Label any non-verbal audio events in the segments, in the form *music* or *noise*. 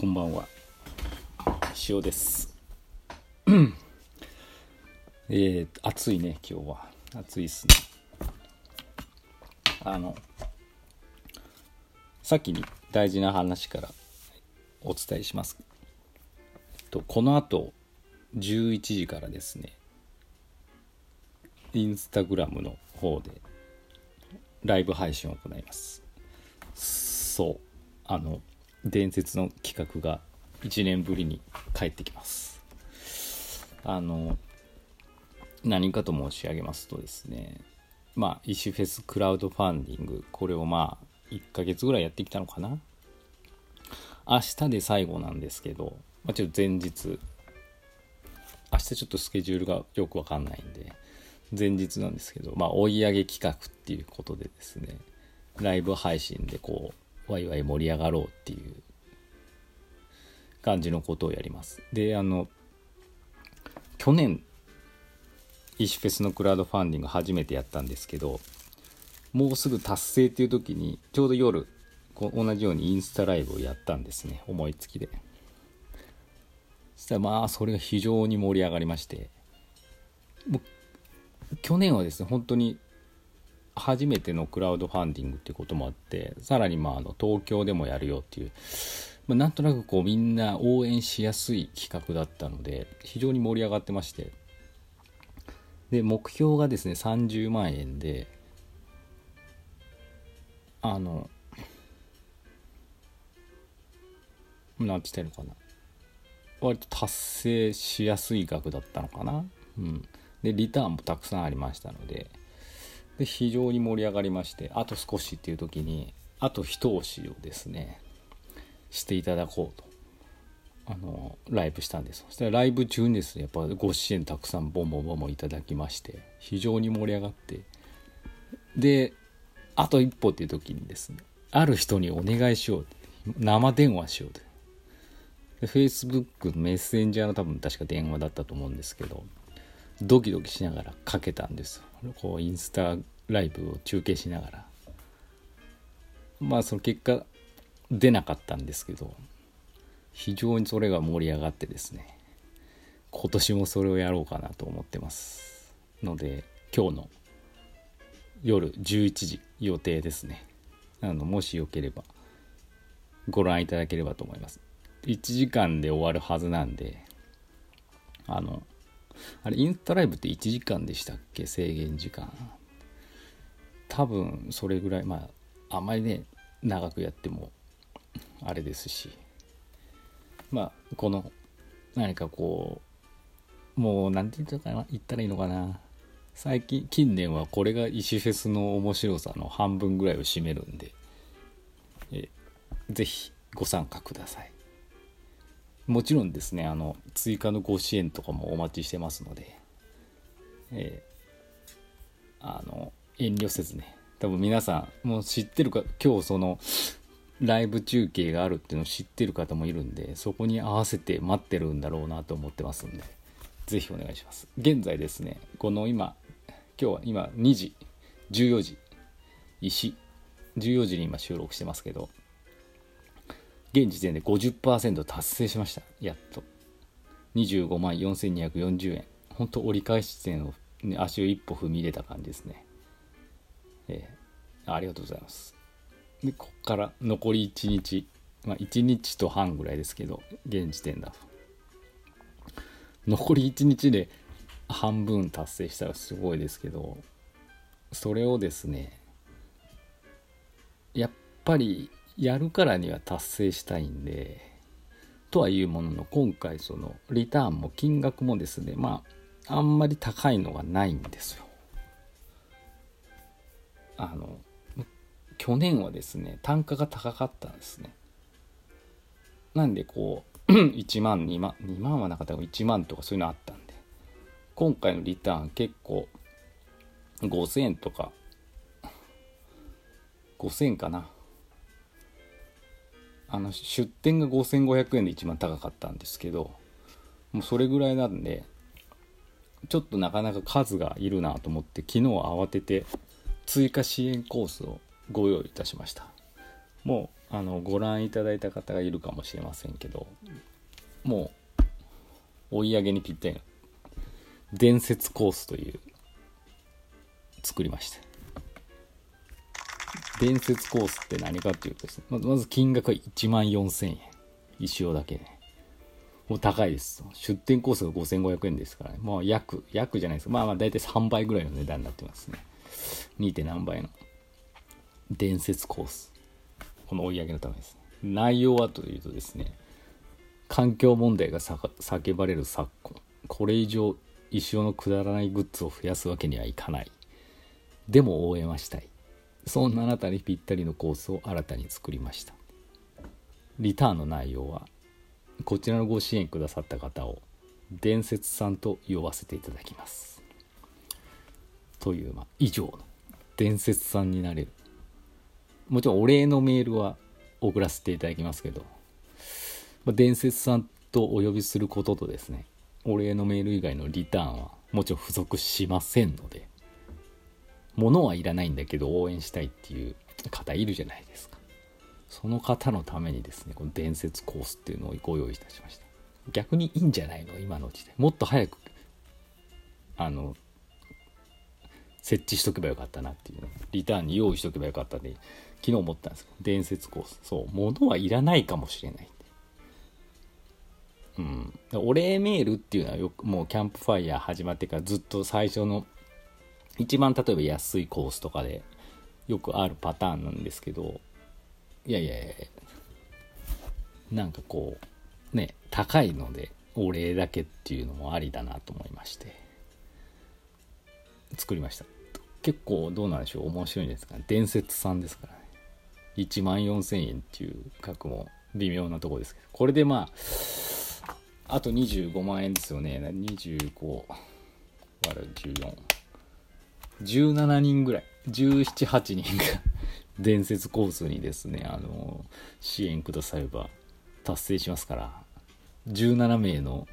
こんばんは。塩です。*clears throat* えー、暑いね今日は。暑いっすね。あの先に大事な話からお伝えします。とこの後11時からですねインスタグラムの方でライブ配信を行います。そうあの伝説の企画が1年ぶりに帰ってきます。あの何かと申し上げますとですねまあイシュフェスクラウドファンディングこれをまあ1ヶ月ぐらいやってきたのかな。明日で最後なんですけど、まあ、ちょっと前日明日ちょっとスケジュールがよくわかんないんで前日なんですけどまあ追い上げ企画っていうことでですねライブ配信でこうワイワイ盛り上がろうっていう感じのことをやります。であの去年イシフェスのクラウドファンディング初めてやったんですけどもうすぐ達成っていう時にちょうど夜同じようにインスタライブをやったんですね思いつきで。そしたらまあそれが非常に盛り上がりまして。去年はですね本当に初めてのクラウドファンディングってこともあってさらにまああの東京でもやるよっていう、まあ、なんとなくこうみんな応援しやすい企画だったので非常に盛り上がってまして。で目標がですね30万円であのなんて言ったらいいのかな。割と達成しやすい額だったのかな。うん。でリターンもたくさんありましたのでで非常に盛り上がりましてあと少しっていう時にあと一押しをですねしていただこうと。あのライブしたんです。そしたらライブ中にですねやっぱご支援たくさんボンボンボンボンいただきまして非常に盛り上がってであと一歩っていう時にですねある人にお願いしよう生電話しようとで Facebook のメッセンジャーの多分確か電話だったと思うんですけどドキドキしながらかけたんですこうインスタライブを中継しながら。まあその結果出なかったんですけど非常にそれが盛り上がってですね今年もそれをやろうかなと思ってますので今日の夜11時予定ですね。あのもしよければご覧いただければと思います。1時間で終わるはずなんであのあれインスタライブって1時間でしたっけ？制限時間。多分それぐらい。まああまりね長くやってもあれですし。まあこの何かこうもう何て言ったかな？言ったらいいのかな？最近近年はこれが石フェスの面白さの半分ぐらいを占めるんで。えぜひご参加ください。もちろんですねあの追加のご支援とかもお待ちしてますのでえー、あの遠慮せずね。多分皆さんもう知ってるか今日そのライブ中継があるっていうのを知ってる方もいるんでそこに合わせて待ってるんだろうなと思ってますんで是非お願いします。現在ですねこの今今日は今2時14時石14時に今収録してますけど現時点で50%達成しました。やっと。25万4240円本当折り返し地点を、ね、足を一歩踏み入れた感じですね。えー、ありがとうございます。でこっから残り1日。まあ1日と半ぐらいですけど現時点だと。残り1日で半分達成したらすごいですけどそれをですねやっぱりやるからには達成したいんでとはいうものの今回そのリターンも金額もですねまああんまり高いのがないんですよ。あの去年はですね単価が高かったんですね。なんでこう *coughs* 1万2万2万はなかったら1万とかそういうのあったんで今回のリターン結構5000円とか5000円かな。あの出店が5500円で一番高かったんですけどもうそれぐらいなんでちょっとなかなか数がいるなと思って昨日慌てて追加支援コースをご用意いたしました。もうあのご覧いただいた方がいるかもしれませんけどもう追い上げにぴったりな伝説コースという作りました。伝説コースって何かっていうとですねまず金額は1万4000円。一生だけねもう高いです。出店コースが5500円ですからね。まあ約約じゃないですか。まあまあ大体3倍ぐらいの値段になってますね。2. 点何倍の。伝説コース。この追い上げのためです、ね、内容はというとですね環境問題が叫ばれる昨今。これ以上石尾のくだらないグッズを増やすわけにはいかない。でも応援はしたい。そんなあなたにぴったりのコースを新たに作りました。リターンの内容はこちらのご支援くださった方を伝説さんと呼ばせていただきます。という、まあ、以上の伝説さんになれる。もちろんお礼のメールは送らせていただきますけど、まあ、伝説さんとお呼びすることとですねお礼のメール以外のリターンはもちろん付属しませんので物はいらないんだけど応援したいっていう方いるじゃないですか。その方のためにですねこの伝説コースっていうのをご用意いたしました。逆にいいんじゃないの？今のうちでもっと早くあの設置しとけばよかったなっていうリターンに用意しとけばよかったんで昨日思ったんですけど伝説コース。そう物はいらないかもしれないうん、お礼メールっていうのはよくもうキャンプファイヤー始まってからずっと最初の一番例えば安いコースとかでよくあるパターンなんですけどいやいやいやなんかこうね高いのでお礼だけっていうのもありだなと思いまして作りました。結構どうなんでしょう面白いんですか？ね伝説さんですからね。1万4000円っていう額も微妙なとこですけど。これでまああと25万円ですよね。25割る14 17人ぐらい。1718人が伝説コースにですねあの支援くだされば達成しますから。17名の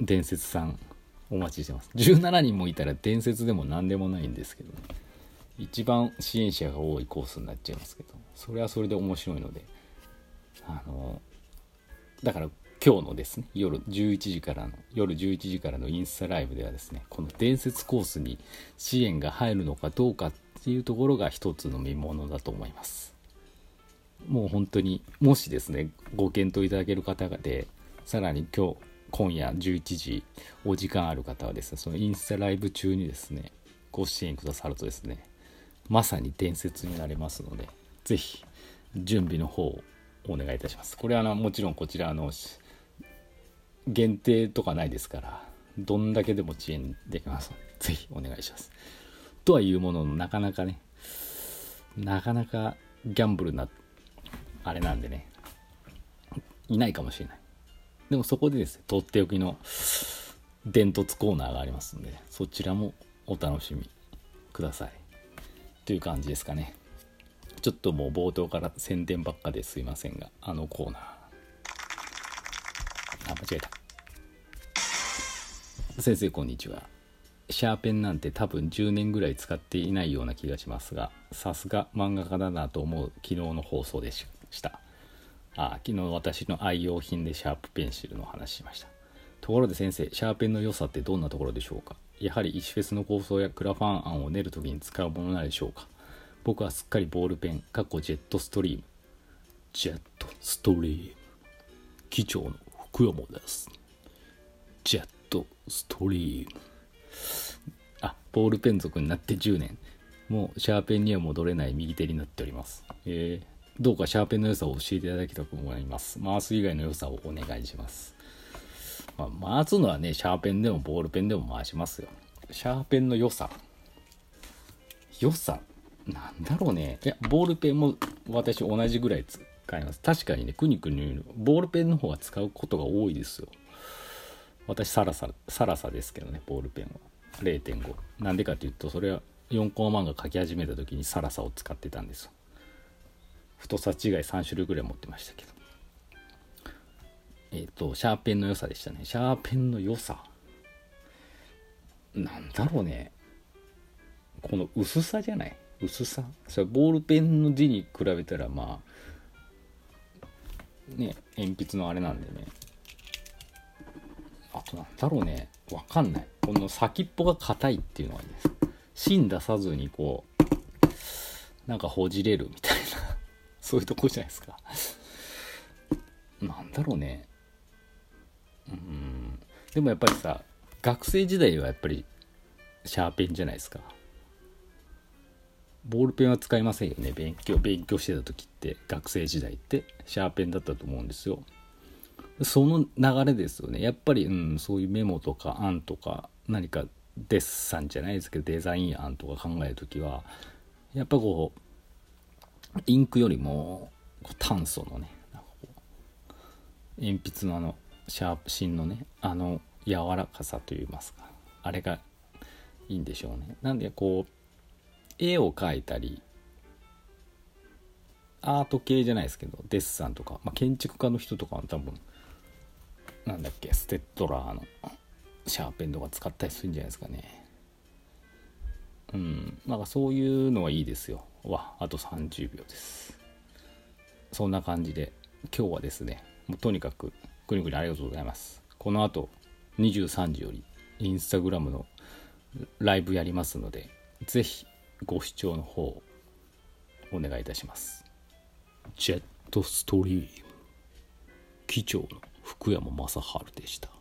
伝説さんお待ちしてます。17人もいたら伝説でも何でもないんですけどね。一番支援者が多いコースになっちゃいますけど。それはそれで面白いので。あのだから今日のですね、夜11時からの、夜11時からのインスタライブではですね、この伝説コースに支援が入るのかどうかっていうところが一つの見ものだと思います。もう本当に、もしですね、ご検討いただける方で、さらに今日、今夜11時、お時間ある方はですね、そのインスタライブ中にですね、ご支援くださるとですね、まさに伝説になれますので、ぜひ、準備の方をお願いいたします。これはあのもちろんこちらの限定とかないですからどんだけでも遅延できます。の *laughs* でぜひお願いします。とはいうもののなかなかねなかなかギャンブルなあれなんでねいないかもしれない。でもそこでですねとっておきの伝突コーナーがありますんでそちらもお楽しみください。という感じですかね。ちょっともう冒頭から宣伝ばっかですいませんがあのコーナー。あ、間違えた。先生、こんにちは。シャーペンなんて多分10年ぐらい使っていないような気がしますが、さすが漫画家だなと思う昨日の放送でした。あ昨日私の愛用品でシャープペンシルの話しました。ところで先生、シャーペンの良さってどんなところでしょうか？やはり石フェスの構想やクラファン案を練るときに使うものなのでしょうか？僕はすっかりボールペン、かっこジェットストリーム。ジェットストリーム。機長の福山です。ジェットストリーム。あ、ボールペン族になって10年。もうシャーペンには戻れない右手になっております。えー、どうかシャーペンの良さを教えていただきたく思います。回す以外の良さをお願いします。まあ、回すのはね、シャーペンでもボールペンでも回しますよ。シャーペンの良さ。良さなんだろうね。いや、ボールペンも私同じぐらい使います。確かにね、くにくにボールペンの方が使うことが多いですよ。私、サラサ、サラサですけどね、ボールペンは。0.5。なんでかっていうと、それは4コマ漫画書き始めた時にサラサを使ってたんです。太さ違い3種類ぐらい持ってましたけど。えっ、ー、と、シャーペンの良さでしたね。シャーペンの良さ。なんだろうね。この薄さじゃない？薄さ？それボールペンの字に比べたらまあね鉛筆のあれなんでねあとなんだろうね。わかんない。この先っぽが硬いっていうのがいいです。芯出さずにこうなんかほじれるみたいな。*laughs* そういうとこじゃないですか。なんだろうね。うん。でもやっぱりさ学生時代はやっぱりシャーペンじゃないですか。ボールペンは使いませんよね。勉強勉強してた時って。学生時代って。シャーペンだったと思うんですよ。その流れですよね。やっぱり、うん、そういうメモとか案とか何かデッサンじゃないですけどデザイン案とか考える時はやっぱこうインクよりも炭素のね鉛筆のあのシャープ芯のねあの柔らかさといいますかあれがいいんでしょうね。なんでこう絵を描いたりアート系じゃないですけどデッサンとか、まあ、建築家の人とかは多分なんだっけステッドラーのシャーペンとか使ったりするんじゃないですかね。うんなんかそういうのはいいですよ。わあと30秒です。そんな感じで今日はですねもうとにかくくにくにありがとうございます。この後23時よりインスタグラムのライブやりますのでぜひご視聴の方お願いいたします。ジェットストリーム。機長の福山雅治でした。